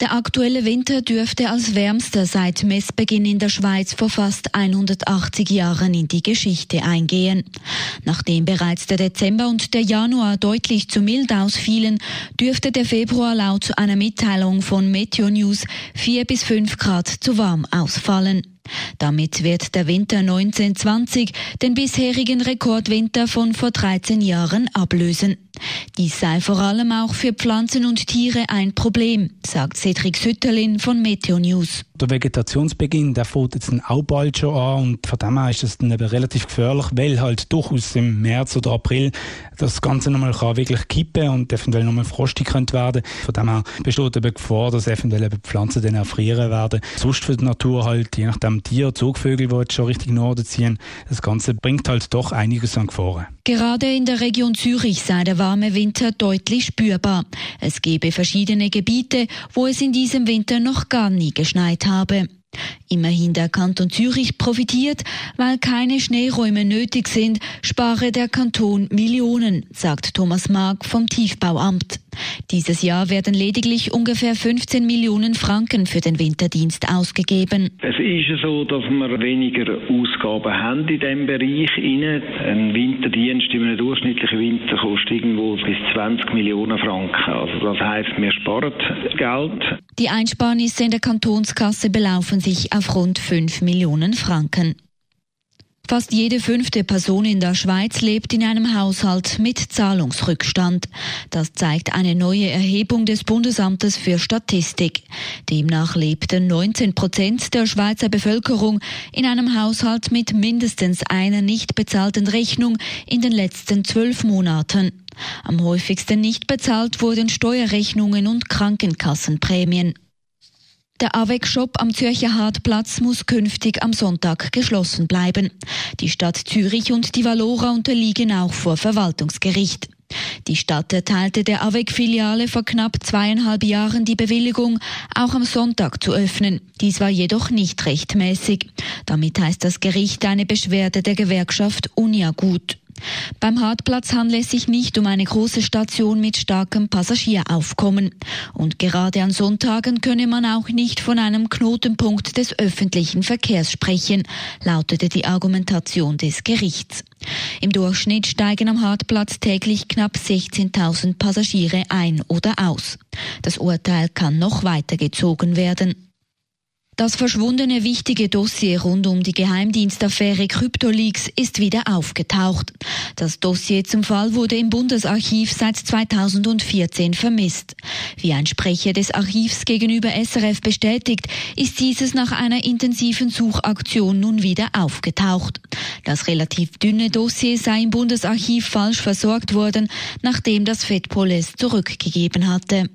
Der aktuelle Winter dürfte als wärmster seit Messbeginn in der Schweiz vor fast 180 Jahren in die Geschichte eingehen. Nachdem bereits der Dezember und der Januar deutlich zu mild ausfielen, dürfte der Februar laut einer Mitteilung von Meteo News 4 bis 5 Grad zu warm ausfallen. Damit wird der Winter 1920 den bisherigen Rekordwinter von vor 13 Jahren ablösen. Dies sei vor allem auch für Pflanzen und Tiere ein Problem, sagt Cedric Sütterlin von Meteo News. Der Vegetationsbeginn, der fängt jetzt auch bald schon an und von dem her ist das dann eben relativ gefährlich, weil halt durchaus im März oder April das Ganze nochmal kann wirklich kippen und eventuell nochmal frostig könnte werden. Von dem her besteht eben Gefahr, dass eventuell eben Pflanzen dann erfrieren werden. Sonst für die Natur halt, je nachdem Tier, Zugvögel, die jetzt schon richtig Norden ziehen, das Ganze bringt halt doch einiges an Gefahren. Gerade in der Region Zürich sei der warme Winter deutlich spürbar. Es gebe verschiedene Gebiete, wo es in diesem Winter noch gar nie geschneit habe. Immerhin der Kanton Zürich profitiert, weil keine Schneeräume nötig sind, spare der Kanton Millionen, sagt Thomas Mark vom Tiefbauamt. Dieses Jahr werden lediglich ungefähr 15 Millionen Franken für den Winterdienst ausgegeben. Es ist so, dass wir weniger Ausgaben haben in diesem Bereich. Ein Winterdienst in einem durchschnittlichen Winter kostet irgendwo bis 20 Millionen Franken. Also das heißt, wir sparen Geld. Die Einsparnisse in der Kantonskasse belaufen sich auf rund 5 Millionen Franken. Fast jede fünfte Person in der Schweiz lebt in einem Haushalt mit Zahlungsrückstand. Das zeigt eine neue Erhebung des Bundesamtes für Statistik. Demnach lebten 19 Prozent der Schweizer Bevölkerung in einem Haushalt mit mindestens einer nicht bezahlten Rechnung in den letzten zwölf Monaten. Am häufigsten nicht bezahlt wurden Steuerrechnungen und Krankenkassenprämien. Der AWEC-Shop am Zürcher Hartplatz muss künftig am Sonntag geschlossen bleiben. Die Stadt Zürich und die Valora unterliegen auch vor Verwaltungsgericht. Die Stadt erteilte der AWEC-Filiale vor knapp zweieinhalb Jahren die Bewilligung, auch am Sonntag zu öffnen. Dies war jedoch nicht rechtmäßig. Damit heißt das Gericht eine Beschwerde der Gewerkschaft Unia gut. Beim Hartplatz handelt es sich nicht um eine große Station mit starkem Passagieraufkommen. Und gerade an Sonntagen könne man auch nicht von einem Knotenpunkt des öffentlichen Verkehrs sprechen, lautete die Argumentation des Gerichts. Im Durchschnitt steigen am Hartplatz täglich knapp 16.000 Passagiere ein oder aus. Das Urteil kann noch weitergezogen werden. Das verschwundene wichtige Dossier rund um die Geheimdienstaffäre CryptoLeaks ist wieder aufgetaucht. Das Dossier zum Fall wurde im Bundesarchiv seit 2014 vermisst. Wie ein Sprecher des Archivs gegenüber SRF bestätigt, ist dieses nach einer intensiven Suchaktion nun wieder aufgetaucht. Das relativ dünne Dossier sei im Bundesarchiv falsch versorgt worden, nachdem das FedPol es zurückgegeben hatte.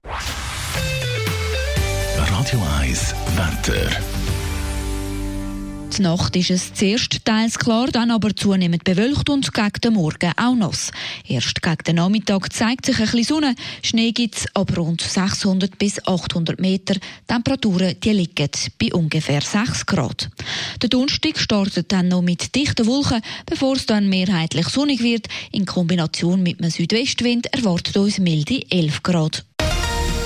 Radio 1 Wetter. Die Nacht ist es zuerst teils klar, dann aber zunehmend bewölkt und gegen den Morgen auch nass. Erst gegen den Nachmittag zeigt sich ein bisschen Sonne. Schnee gibt es ab rund 600 bis 800 Meter. Temperaturen die liegen bei ungefähr 6 Grad. Der Donnerstag startet dann noch mit dichten Wolken, bevor es dann mehrheitlich sonnig wird. In Kombination mit einem Südwestwind erwartet uns milde 11 Grad.